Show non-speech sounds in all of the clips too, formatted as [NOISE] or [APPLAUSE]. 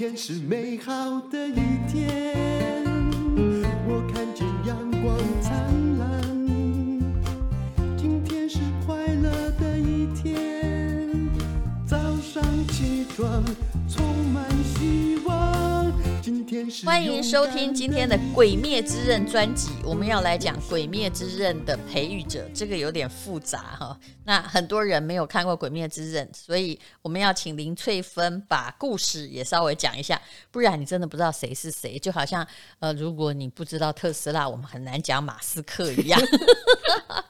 天是美好的一天，我看见阳欢迎收听今天的《鬼灭之刃》专辑，我们要来讲《鬼灭之刃》的培育者，这个有点复杂哈。那很多人没有看过《鬼灭之刃》，所以我们要请林翠芬把故事也稍微讲一下，不然你真的不知道谁是谁。就好像呃，如果你不知道特斯拉，我们很难讲马斯克一样。[LAUGHS]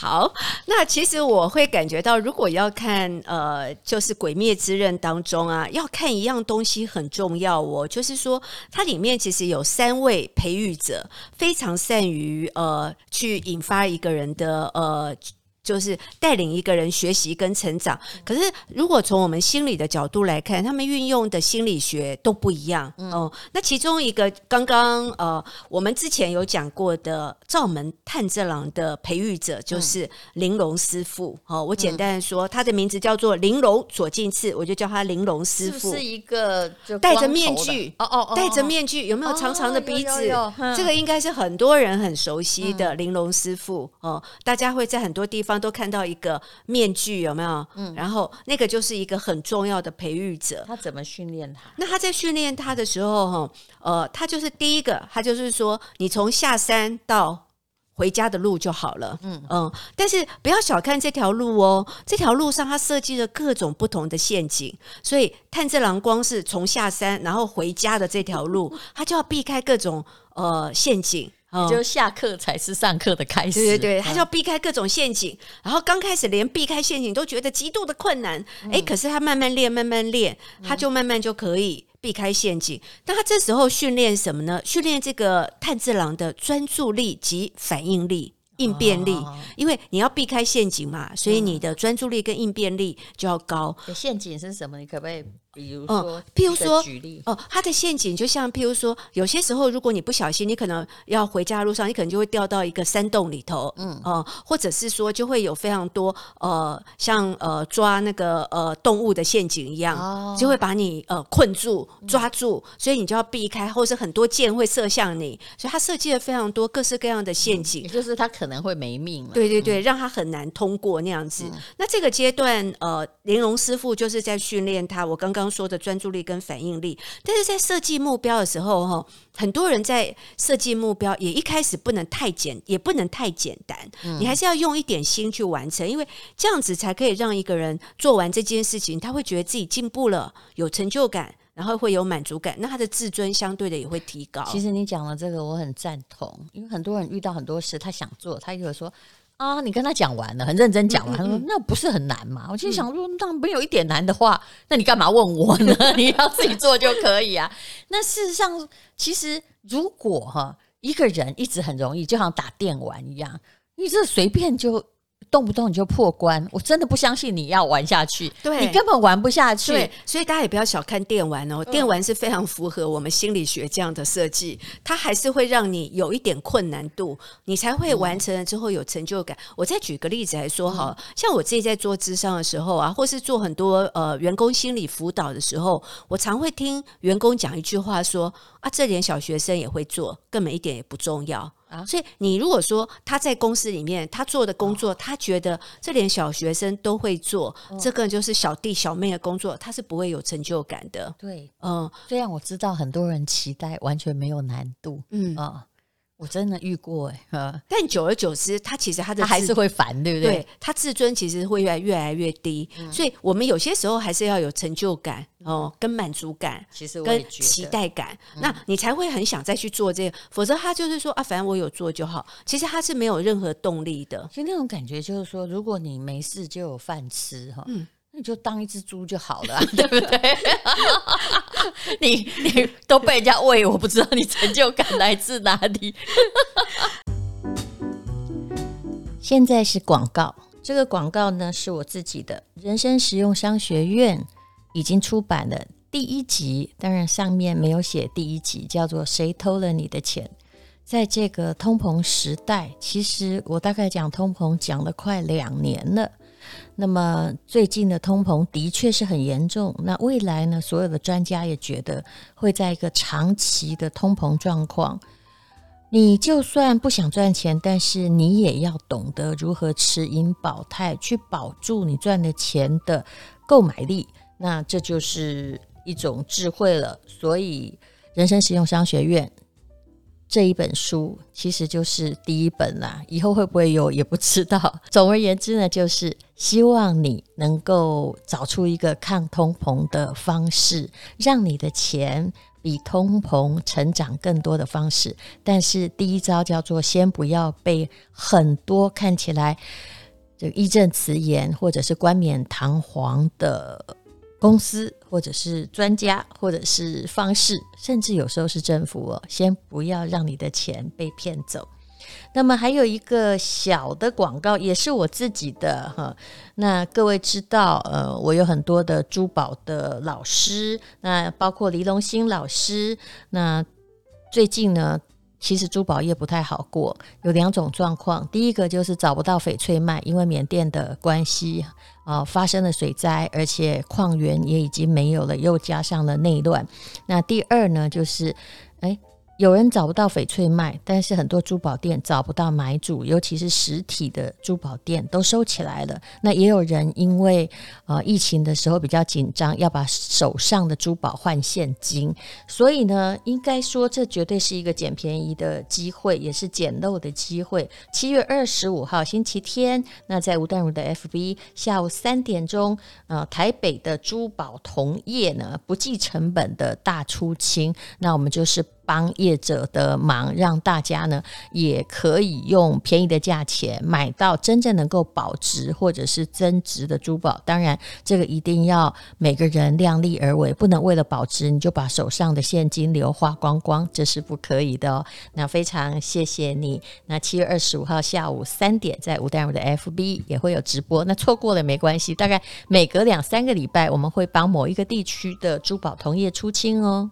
好，那其实我会感觉到，如果要看呃，就是《鬼灭之刃》当中啊，要看一样东西很重要哦，就是说它里面其实有三位培育者，非常善于呃去引发一个人的呃。就是带领一个人学习跟成长。可是，如果从我们心理的角度来看，他们运用的心理学都不一样。嗯，哦、那其中一个刚刚呃，我们之前有讲过的灶门炭治郎的培育者，就是玲珑师傅。哦，我简单的说，他的名字叫做玲珑左近次，我就叫他玲珑师傅。是，是一个戴着面具，哦哦，戴着面具，有没有长长的鼻子？这个应该是很多人很熟悉的玲珑师傅。哦，大家会在很多地方。都看到一个面具，有没有？嗯，然后那个就是一个很重要的培育者。他怎么训练他？那他在训练他的时候，哈，呃，他就是第一个，他就是说，你从下山到回家的路就好了。嗯嗯，但是不要小看这条路哦，这条路上他设计了各种不同的陷阱，所以炭治郎光是从下山然后回家的这条路，他就要避开各种呃陷阱。哦、就下课才是上课的开始，对对对，他就要避开各种陷阱，嗯、然后刚开始连避开陷阱都觉得极度的困难，哎、嗯，可是他慢慢练，慢慢练，他就慢慢就可以避开陷阱。那、嗯、他这时候训练什么呢？训练这个炭治郎的专注力及反应力、应变力，哦、因为你要避开陷阱嘛，所以你的专注力跟应变力就要高。嗯、陷阱是什么？你可不可以？比如说，譬如说，举例。哦，它的陷阱就像譬如说，有些时候如果你不小心，你可能要回家路上，你可能就会掉到一个山洞里头，嗯，哦，或者是说就会有非常多呃，像呃抓那个呃动物的陷阱一样，哦，就会把你呃困住抓住，所以你就要避开，或是很多箭会射向你，所以他设计了非常多各式各样的陷阱，也就是他可能会没命了，对对对，让他很难通过那样子。那这个阶段，呃，玲珑师傅就是在训练他，我刚刚。刚说的专注力跟反应力，但是在设计目标的时候，哈，很多人在设计目标也一开始不能太简，也不能太简单，你还是要用一点心去完成，因为这样子才可以让一个人做完这件事情，他会觉得自己进步了，有成就感，然后会有满足感，那他的自尊相对的也会提高。其实你讲了这个我很赞同，因为很多人遇到很多事，他想做，他就会说。啊，你跟他讲完了，很认真讲完，他说、那不是很难嘛？我心想说，那没有一点难的话，那你干嘛问我呢？[LAUGHS] 你要自己做就可以啊。那事实上，其实如果哈一个人一直很容易，就像打电玩一样，你这随便就。动不动你就破关，我真的不相信你要玩下去，对你根本玩不下去。对，所以大家也不要小看电玩哦，电玩是非常符合我们心理学这样的设计，它还是会让你有一点困难度，你才会完成了之后有成就感。我再举个例子来说哈，像我自己在做智商的时候啊，或是做很多呃员工心理辅导的时候，我常会听员工讲一句话说啊，这点小学生也会做，根本一点也不重要。啊，所以你如果说他在公司里面他做的工作，他觉得这连小学生都会做，这个就是小弟小妹的工作，他是不会有成就感的。对，嗯，虽然我知道很多人期待完全没有难度，嗯。啊。我真的遇过哎、欸，但久而久之，他其实他的他还是会烦，对不对？对，他自尊其实会越来越来越低，嗯、所以我们有些时候还是要有成就感哦，跟满足感，其实跟期待感，嗯、那你才会很想再去做这个。否则他就是说啊，反正我有做就好，其实他是没有任何动力的。所以那种感觉就是说，如果你没事就有饭吃哈。嗯你就当一只猪就好了，[LAUGHS] 对不对？[LAUGHS] 你你都被人家喂，我不知道你成就感来自哪里。[LAUGHS] 现在是广告，这个广告呢是我自己的人生实用商学院已经出版的第一集，当然上面没有写第一集，叫做《谁偷了你的钱》。在这个通膨时代，其实我大概讲通膨讲了快两年了。那么最近的通膨的确是很严重。那未来呢？所有的专家也觉得会在一个长期的通膨状况。你就算不想赚钱，但是你也要懂得如何持盈保泰，去保住你赚的钱的购买力。那这就是一种智慧了。所以，人生实用商学院。这一本书其实就是第一本啦，以后会不会有也不知道。总而言之呢，就是希望你能够找出一个抗通膨的方式，让你的钱比通膨成长更多的方式。但是第一招叫做先不要被很多看起来这个义正辞严或者是冠冕堂皇的。公司或者是专家，或者是方式，甚至有时候是政府哦，先不要让你的钱被骗走。那么还有一个小的广告，也是我自己的哈。那各位知道，呃，我有很多的珠宝的老师，那包括黎龙兴老师。那最近呢，其实珠宝业不太好过，有两种状况。第一个就是找不到翡翠卖，因为缅甸的关系。啊、发生了水灾，而且矿源也已经没有了，又加上了内乱。那第二呢，就是，哎。有人找不到翡翠卖，但是很多珠宝店找不到买主，尤其是实体的珠宝店都收起来了。那也有人因为呃疫情的时候比较紧张，要把手上的珠宝换现金，所以呢，应该说这绝对是一个捡便宜的机会，也是捡漏的机会。七月二十五号星期天，那在吴淡如的 FB 下午三点钟，呃，台北的珠宝同业呢不计成本的大出清，那我们就是。帮业者的忙，让大家呢也可以用便宜的价钱买到真正能够保值或者是增值的珠宝。当然，这个一定要每个人量力而为，不能为了保值你就把手上的现金流花光光，这是不可以的哦。那非常谢谢你。那七月二十五号下午三点，在吴淡如的 FB 也会有直播。那错过了没关系，大概每隔两三个礼拜，我们会帮某一个地区的珠宝同业出清哦。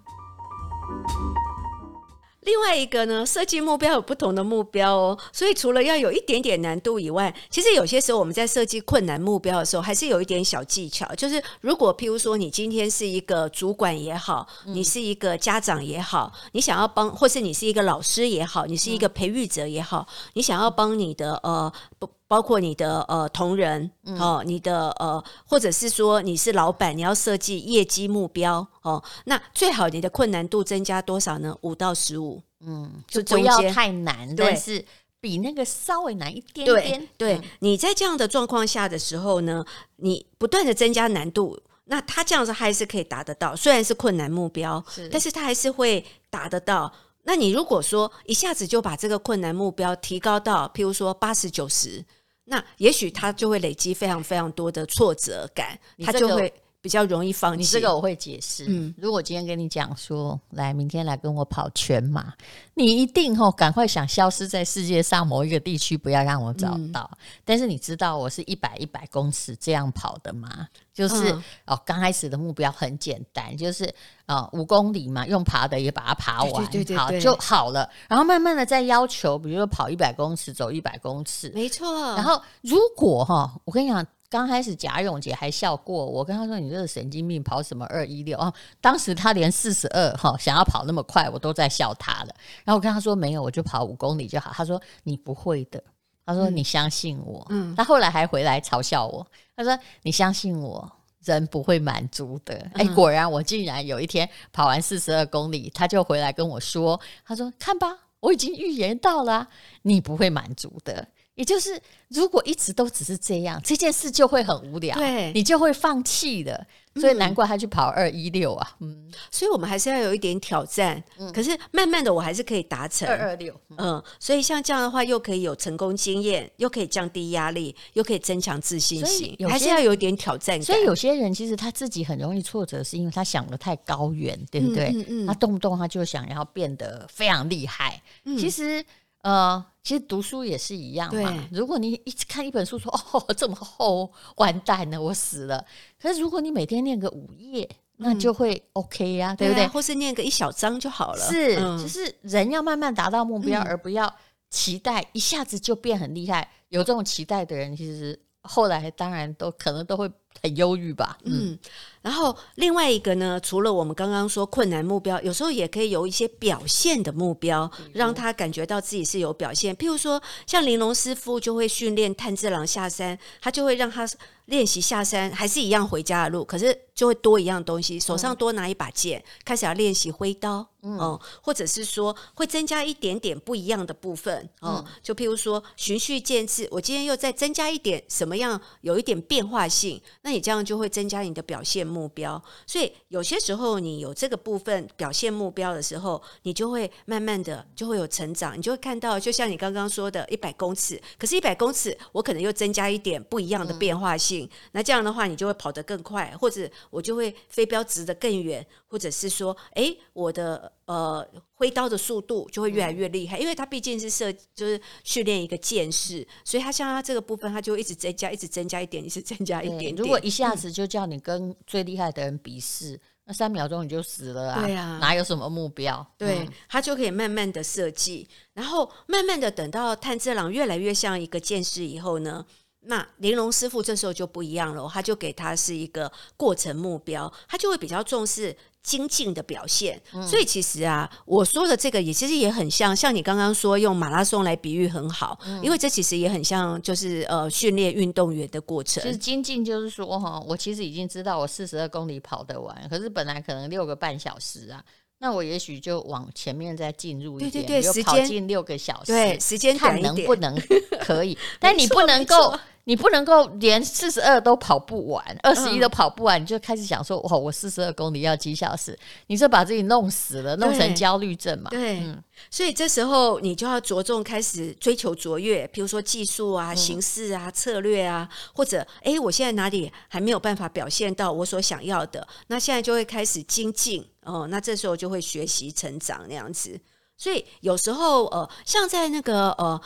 另外一个呢，设计目标有不同的目标哦，所以除了要有一点点难度以外，其实有些时候我们在设计困难目标的时候，还是有一点小技巧。就是如果譬如说你今天是一个主管也好，你是一个家长也好，你想要帮，或是你是一个老师也好，你是一个培育者也好，你想要帮你的呃不。包括你的呃同仁哦，你的呃，或者是说你是老板，你要设计业绩目标哦，那最好你的困难度增加多少呢？五到十五，嗯，就不要太难，但是比那个稍微难一点点。对，对，你在这样的状况下的时候呢，你不断的增加难度，那他这样子还是可以达得到，虽然是困难目标，是，但是他还是会达得到。那你如果说一下子就把这个困难目标提高到，譬如说八十九十。那也许他就会累积非常非常多的挫折感，他就会比较容易放弃。你这个我会解释。嗯，如果今天跟你讲说，来明天来跟我跑全马，你一定吼赶快想消失在世界上某一个地区，不要让我找到。嗯，但是你知道我是一百一百公尺这样跑的吗？就是、嗯、哦，刚开始的目标很简单，就是呃五公里嘛，用爬的也把它爬完，对对对对好就好了。然后慢慢的再要求，比如说跑一百公尺，走一百公尺，没错。然后如果哈，我跟你讲，刚开始贾永杰还笑过我，跟他说你这个神经病，跑什么二一六啊？当时他连四十二哈想要跑那么快，我都在笑他了。然后我跟他说没有，我就跑五公里就好。他说你不会的。他说：“你相信我。”嗯，他后来还回来嘲笑我。他说：“你相信我，人不会满足的。”哎，果然，我竟然有一天跑完四十二公里，他就回来跟我说：“他说，看吧，我已经预言到了，你不会满足的。”也就是，如果一直都只是这样，这件事就会很无聊，对，你就会放弃的。所以难怪他去跑二一六啊，嗯，所以我们还是要有一点挑战。嗯，可是慢慢的，我还是可以达成二二六。嗯，所以像这样的话，又可以有成功经验，又可以降低压力，又可以增强自信心，还是要有一点挑战感。所以有些人其实他自己很容易挫折，是因为他想得太高远，对不对？嗯嗯，嗯，他动不动他就想要变得非常厉害。嗯，其实。呃，其实读书也是一样嘛。如果你一直看一本书说，说 [LAUGHS] 哦这么厚，完蛋了，我死了。可是如果你每天念个五页，那就会 OK 呀，啊嗯，对不对？对啊，或是念个一小章就好了。是，嗯，就是人要慢慢达到目标，嗯，而不要期待一下子就变很厉害。有这种期待的人，其实后来当然都可能都会很忧郁吧。嗯，嗯，然后另外一个呢，除了我们刚刚说困难目标，有时候也可以有一些表现的目标，让他感觉到自己是有表现。譬如说，像玲珑师傅就会训练炭治郎下山，他就会让他练习下山，还是一样回家的路，可是就会多一样东西，手上多拿一把剑，嗯、开始要练习挥刀。嗯、哦，或者是说会增加一点点不一样的部分，哦，嗯、就譬如说循序渐次，我今天又再增加一点什么样，有一点变化性，那你这样就会增加你的表现目标。所以有些时候你有这个部分表现目标的时候，你就会慢慢的就会有成长，你就会看到，就像你刚刚说的一百公尺，可是，一百公尺我可能又增加一点不一样的变化性，嗯、那这样的话你就会跑得更快，或者我就会飞镖直得更远，或者是说，哎，我的。呃，挥刀的速度就会越来越厉害，嗯、因为他毕竟是设，就是训练一个剑士，所以他像他这个部分，他就一直增加，一直增加一点，一直增加一点点。如果一下子就叫你跟最厉害的人比试，嗯、那三秒钟你就死了啊！对啊，哪有什么目标？对、嗯、他就可以慢慢的设计，然后慢慢的等到炭治郎越来越像一个剑士以后呢，那玲珑师傅这时候就不一样了，他就给他是一个过程目标，他就会比较重视。精进的表现，所以其实啊，我说的这个也其实也很像，像你刚刚说用马拉松来比喻很好，嗯、因为这其实也很像，就是呃训练运动员的过程。其实精进就是说哈，我其实已经知道我四十二公里跑得完，可是本来可能六个半小时啊，那我也许就往前面再进入一点，对对对，就跑进六个小时，对，时间看能不能 [LAUGHS] 可以，但你不能够。你不能够连四十二都跑不完，二十一都跑不完，嗯、你就开始想说：“哇，我四十二公里要几小时？”你就把自己弄死了，弄成焦虑症嘛？对，嗯、所以这时候你就要着重开始追求卓越，比如说技术啊、形式啊、策略啊，或者哎，我现在哪里还没有办法表现到我所想要的？那现在就会开始精进哦。那这时候就会学习成长那样子。所以有时候呃，像在那个呃。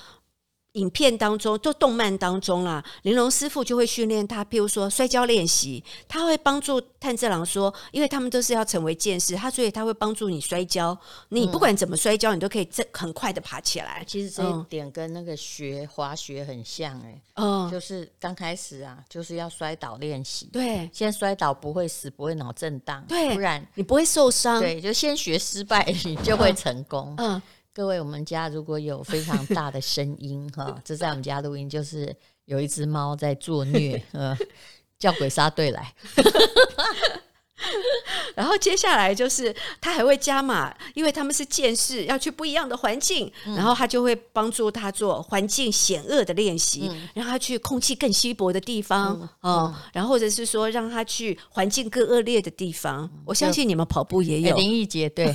影片当中，就动漫当中啦，玲珑师傅就会训练他，譬如说摔跤练习，他会帮助炭治郎说，因为他们都是要成为剑士，他所以他会帮助你摔跤，你不管怎么摔跤，你都可以这很快的爬起来。其实这一点跟那个学滑雪很像哎、欸，嗯，就是刚开始啊，就是要摔倒练习，对，先摔倒不会死，不会脑震荡，对，不然你不会受伤，对，就先学失败，你就会成功，嗯。嗯各位，我们家如果有非常大的声音哈，这在我们家录音，就是有一只猫在作虐，呃，叫鬼杀队来。[LAUGHS] 然后接下来就是他还会加码，因为他们是剑士，要去不一样的环境，嗯、然后他就会帮助他做环境险恶的练习，嗯、让他去空气更稀薄的地方，嗯，嗯。然后或者是说让他去环境更恶劣的地方。嗯、我相信你们跑步也有，林义杰对，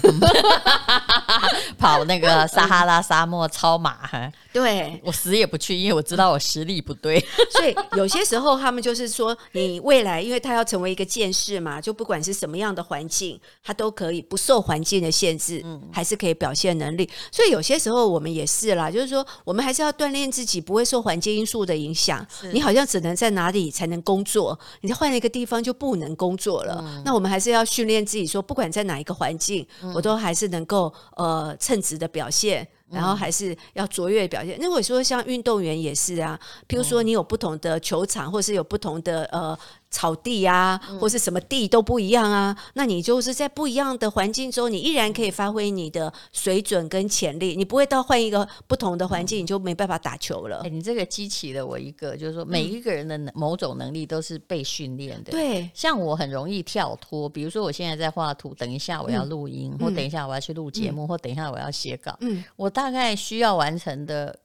[LAUGHS] 跑那个撒哈拉沙漠超马，对。我死也不去，因为我知道我实力不对。[LAUGHS] 所以有些时候他们就是说，你未来因为他要成为一个剑士嘛，就不管是什么样的环境，他都可以不受环境的限制，嗯，还是可以表现能力。所以有些时候我们也是啦，就是说我们还是要锻炼自己，不会受环境因素的影响。你好像只能在哪里才能工作，你换了一个地方就不能工作了。嗯、那我们还是要训练自己，说不管在哪一个环境，嗯、我都还是能够呃称职的表现。然后还是要卓越表现。那我说像运动员也是啊，譬如说你有不同的球场，或是有不同的呃。草地啊，或是什么地都不一样啊。嗯、那你就是在不一样的环境中，你依然可以发挥你的水准跟潜力。你不会到换一个不同的环境，你就没办法打球了。欸、你这个激起了我一个，就是说每一个人的某种能力都是被训练的。对、嗯，像我很容易跳脱，比如说我现在在画图，等一下我要录音，嗯、或等一下我要去录节目，嗯、或等一下我要写稿。嗯，我大概需要完成的。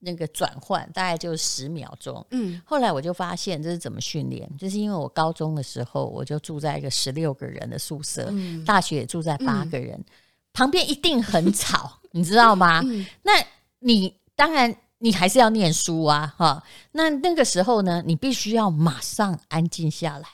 那个转换大概就十秒钟。嗯，后来我就发现这是怎么训练，就是因为我高中的时候我就住在一个十六个人的宿舍，嗯、大学也住在八个人，嗯、旁边一定很吵，你知道吗？嗯、那你当然你还是要念书啊，哈。那那个时候呢，你必须要马上安静下来，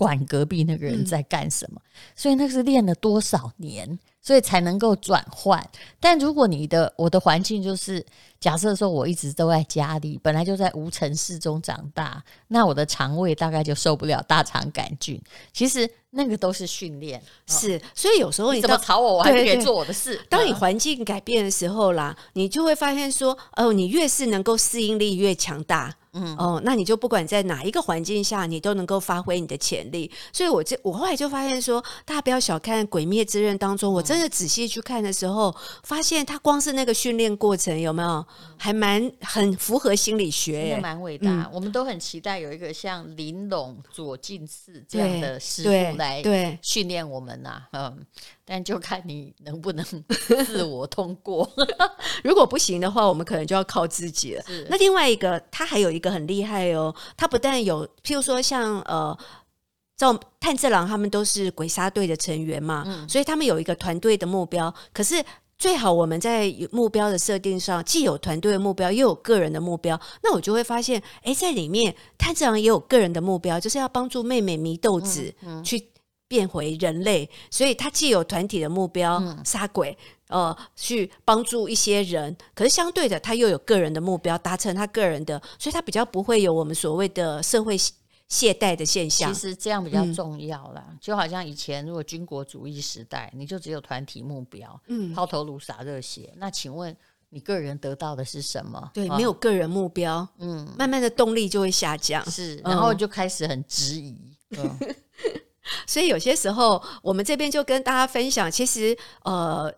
管隔壁那个人在干什么。嗯、所以那是练了多少年，所以才能够转换。但如果你的我的环境就是。假设说我一直都在家里，本来就在无尘室中长大，那我的肠胃大概就受不了大肠杆菌。其实那个都是训练，是。所以有时候你，你怎么吵我，我还是可以做我的事。当你环境改变的时候啦，你就会发现说，哦，你越是能够适应力越强大。嗯哦，那你就不管在哪一个环境下，你都能够发挥你的潜力。所以我这我后来就发现说，大家不要小看《鬼灭之刃》当中，我真的仔细去看的时候，发现他光是那个训练过程有没有，还蛮很符合心理学，蛮伟大。嗯、我们都很期待有一个像玲珑左近次这样的师傅来对训练我们呐、啊，嗯。但就看你能不能 [LAUGHS] 自我通过，[LAUGHS] 如果不行的话，我们可能就要靠自己了。那另外一个，他还有一个很厉害哦，他不但有，譬如说像呃，这种炭治郎他们都是鬼杀队的成员嘛，嗯、所以他们有一个团队的目标。可是最好我们在目标的设定上，既有团队的目标，又有个人的目标。那我就会发现，哎，在里面炭治郎也有个人的目标，就是要帮助妹妹祢豆子去。变回人类，所以他既有团体的目标，嗯、杀鬼，呃，去帮助一些人。可是相对的，他又有个人的目标，达成他个人的，所以他比较不会有我们所谓的社会懈怠的现象。其实这样比较重要啦，嗯、就好像以前如果军国主义时代，你就只有团体目标，嗯，抛头颅洒热血。那请问你个人得到的是什么？对，没有个人目标，嗯，慢慢的动力就会下降，是，然后就开始很质疑。嗯 [LAUGHS] 所以有些时候，我们这边就跟大家分享，其实呃，《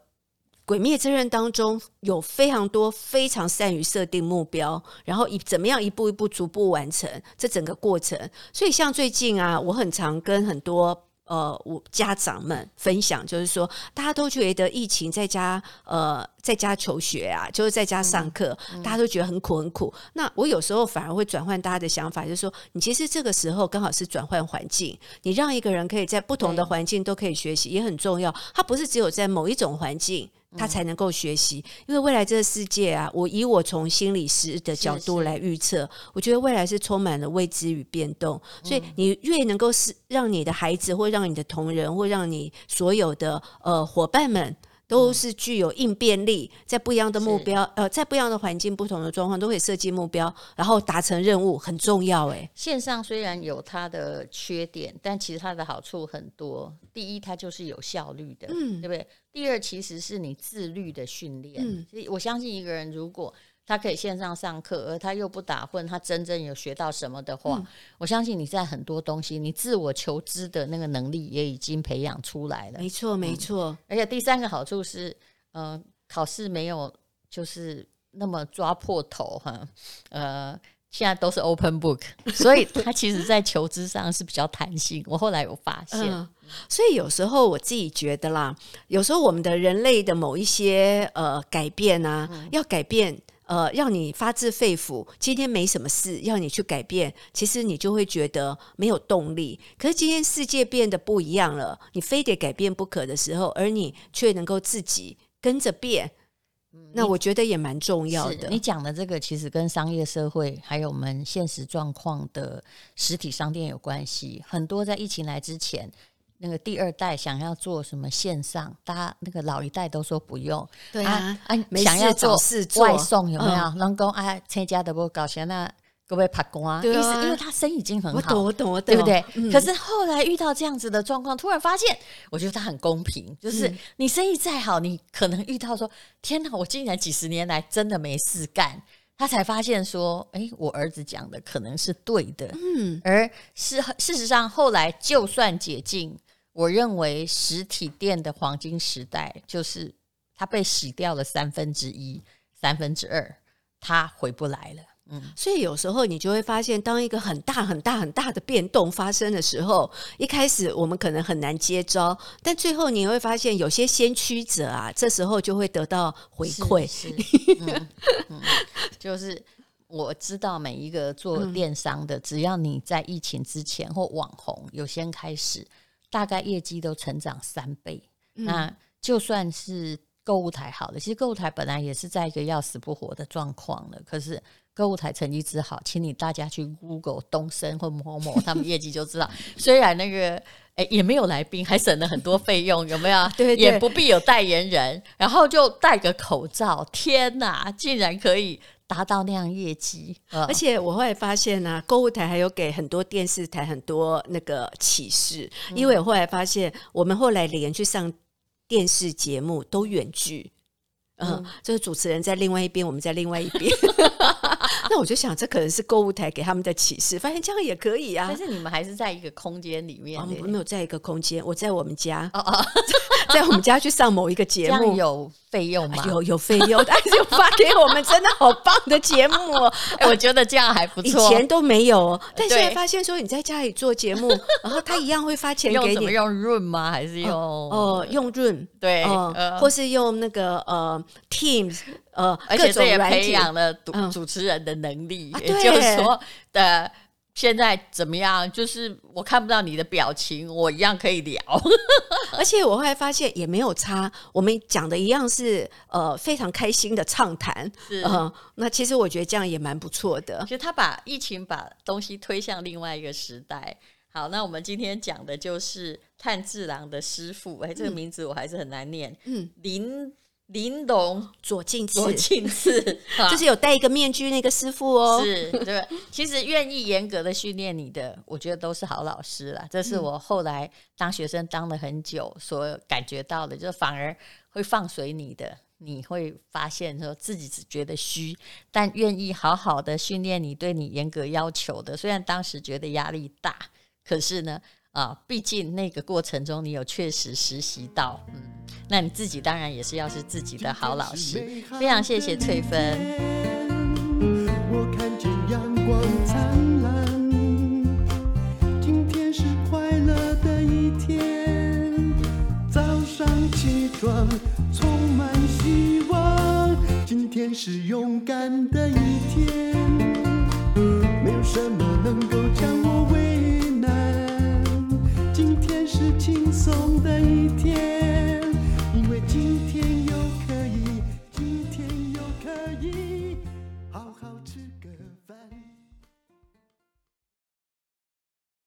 鬼灭之刃》当中有非常多非常善于设定目标，然后一怎么样一步一步逐步完成这整个过程。所以像最近啊，我很常跟很多。呃，我家长们分享，就是说，大家都觉得疫情在家，呃，在家求学啊，就是在家上课，大家都觉得很苦很苦。那我有时候反而会转换大家的想法，就是说，你其实这个时候刚好是转换环境，你让一个人可以在不同的环境都可以学习，也很重要。他不是只有在某一种环境。他才能够学习，因为未来这个世界啊，我以我从心理师的角度来预测，我觉得未来是充满了未知与变动，所以你越能够是让你的孩子，或让你的同仁，或让你所有的呃伙伴们。都是具有应变力，在不一样的目标，呃，在不一样的环境、不同的状况，都可以设计目标，然后达成任务，很重要。哎，线上虽然有它的缺点，但其实它的好处很多。第一，它就是有效率的，嗯，对不对？第二，其实是你自律的训练。嗯，所以我相信一个人如果。他可以线上上课，而他又不打混，他真正有学到什么的话，嗯、我相信你在很多东西，你自我求知的那个能力也已经培养出来了。没错，没错、嗯。而且第三个好处是，嗯、呃，考试没有就是那么抓破头哈，呃，现在都是 open book，[LAUGHS] 所以他其实在求知上是比较弹性。我后来有发现、嗯，所以有时候我自己觉得啦，有时候我们的人类的某一些呃改变啊，嗯、要改变。呃，让你发自肺腑，今天没什么事，要你去改变，其实你就会觉得没有动力。可是今天世界变得不一样了，你非得改变不可的时候，而你却能够自己跟着变，嗯、那我觉得也蛮重要的。你讲的这个其实跟商业社会还有我们现实状况的实体商店有关系。很多在疫情来之前。那个第二代想要做什么线上，大家那个老一代都说不用。对啊，啊想要做外送有没有？能够啊，参加的不搞钱那各位拍光啊，意思因为他生意已经很好，我懂我懂我懂，对不对？可是后来遇到这样子的状况，突然发现，我觉得他很公平，就是你生意再好，你可能遇到说，天哪，我竟然几十年来真的没事干，他才发现说，哎，我儿子讲的可能是对的，嗯，而是事实上后来就算解禁。我认为实体店的黄金时代就是它被洗掉了三分之一、三分之二，它回不来了。嗯，所以有时候你就会发现，当一个很大、很大、很大的变动发生的时候，一开始我们可能很难接招，但最后你会发现，有些先驱者啊，这时候就会得到回馈。[LAUGHS] 是，是嗯嗯，就是我知道每一个做电商的，嗯、只要你在疫情之前或网红有先开始。大概业绩都成长三倍，嗯、那就算是购物台好了。其实购物台本来也是在一个要死不活的状况了，可是购物台成绩之好，请你大家去 Google 东升或某某，他们业绩就知道。[LAUGHS] 虽然那个诶、欸、也没有来宾，还省了很多费用，有没有？[LAUGHS] 对，对，也不必有代言人，然后就戴个口罩。天哪，竟然可以！达到那样业绩，而且我后来发现呢、啊，购物台还有给很多电视台很多那个启示，嗯、因为我后来发现，我们后来连去上电视节目都远距，嗯，就是主持人在另外一边，我们在另外一边，[LAUGHS] 那我就想，这可能是购物台给他们的启示，发现这样也可以啊。但是你们还是在一个空间里面，我们没有在一个空间，我在我们家，哦哦，[LAUGHS] 在我们家去上某一个节目，有费用吗？有有费用，但是就发给我们，真的好棒的节目，我觉得这样还不错。以前都没有，但现在发现说你在家里做节目，[LAUGHS] 然后他一样会发钱给你，用润吗？还是用哦用润？对，或是用那个呃 Teams。呃，而且这也培养了主主持人的能力，也就是说的现在怎么样？就是我看不到你的表情，我一样可以聊。[LAUGHS] 而且我后来发现也没有差，我们讲的一样是呃非常开心的畅谈。是、呃，那其实我觉得这样也蛮不错的。其实他把疫情把东西推向另外一个时代。好，那我们今天讲的就是炭治郎的师傅。哎，这个名字我还是很难念。嗯，林。玲珑左近次，左近次 [LAUGHS] 就是有戴一个面具那个师傅哦。是，对。其实愿意严格的训练你的，我觉得都是好老师啦。这是我后来当学生当了很久所感觉到的，就反而会放水你的，你会发现说自己只觉得虚，但愿意好好的训练你，对你严格要求的。虽然当时觉得压力大，可是呢。啊，毕竟那个过程中你有确实实习到，嗯，那你自己当然也是要是自己的好老师。非常谢谢翠芬。我看见阳光灿烂，今天是快乐的一天。早上起床充满希望，今天是勇敢的一天。没有什么能够将我为轻松的一天，以，